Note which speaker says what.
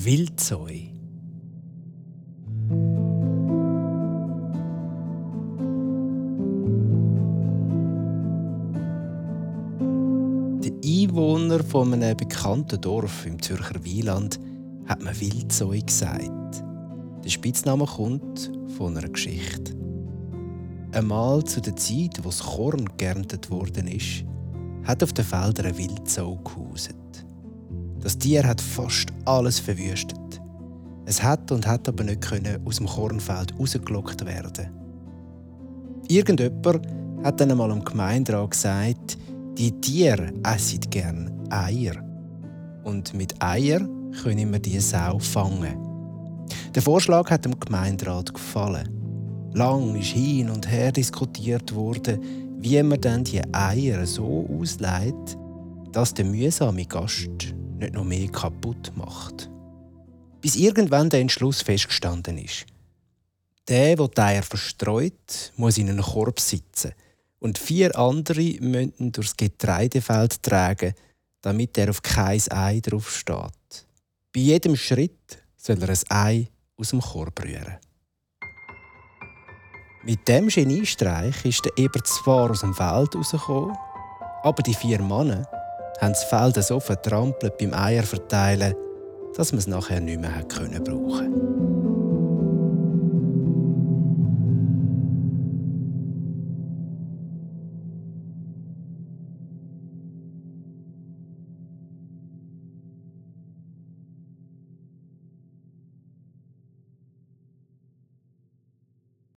Speaker 1: Wildsoi. Der Einwohner von einem bekannten Dorf im Zürcher Wieland hat man Wildsoi gesagt. Der Spitzname kommt von einer Geschichte. Einmal zu der Zeit, wo das Korn geerntet worden ist, hat auf den Feldern ein Wildsau gehuset. Das Tier hat fast alles verwüstet. Es hat und hat aber nicht können aus dem Kornfeld rausgelockt werden. Irgendjemand hat dann einmal am Gemeinderat gesagt, die Tiere essen gern Eier. Und mit Eier können wir die Sau fangen. Der Vorschlag hat dem Gemeinderat gefallen. Lang ist hin und her diskutiert worden, wie man dann die Eier so ausleitet, dass der mühsame Gast nicht noch mehr kaputt macht. Bis irgendwann der Entschluss festgestanden ist. Der, der die Eier verstreut, muss in einem Korb sitzen und vier andere müssen durchs Getreidefeld tragen, damit er auf kein Ei drauf steht. Bei jedem Schritt soll er ein Ei aus dem Korb rühren. Mit dem Geniestreich ist der Eber zwar aus dem Feld rausgekommen, aber die vier Männer haben das Feld so vertrampelt beim Eier verteilen, dass man es nachher nicht mehr brauchen konnte.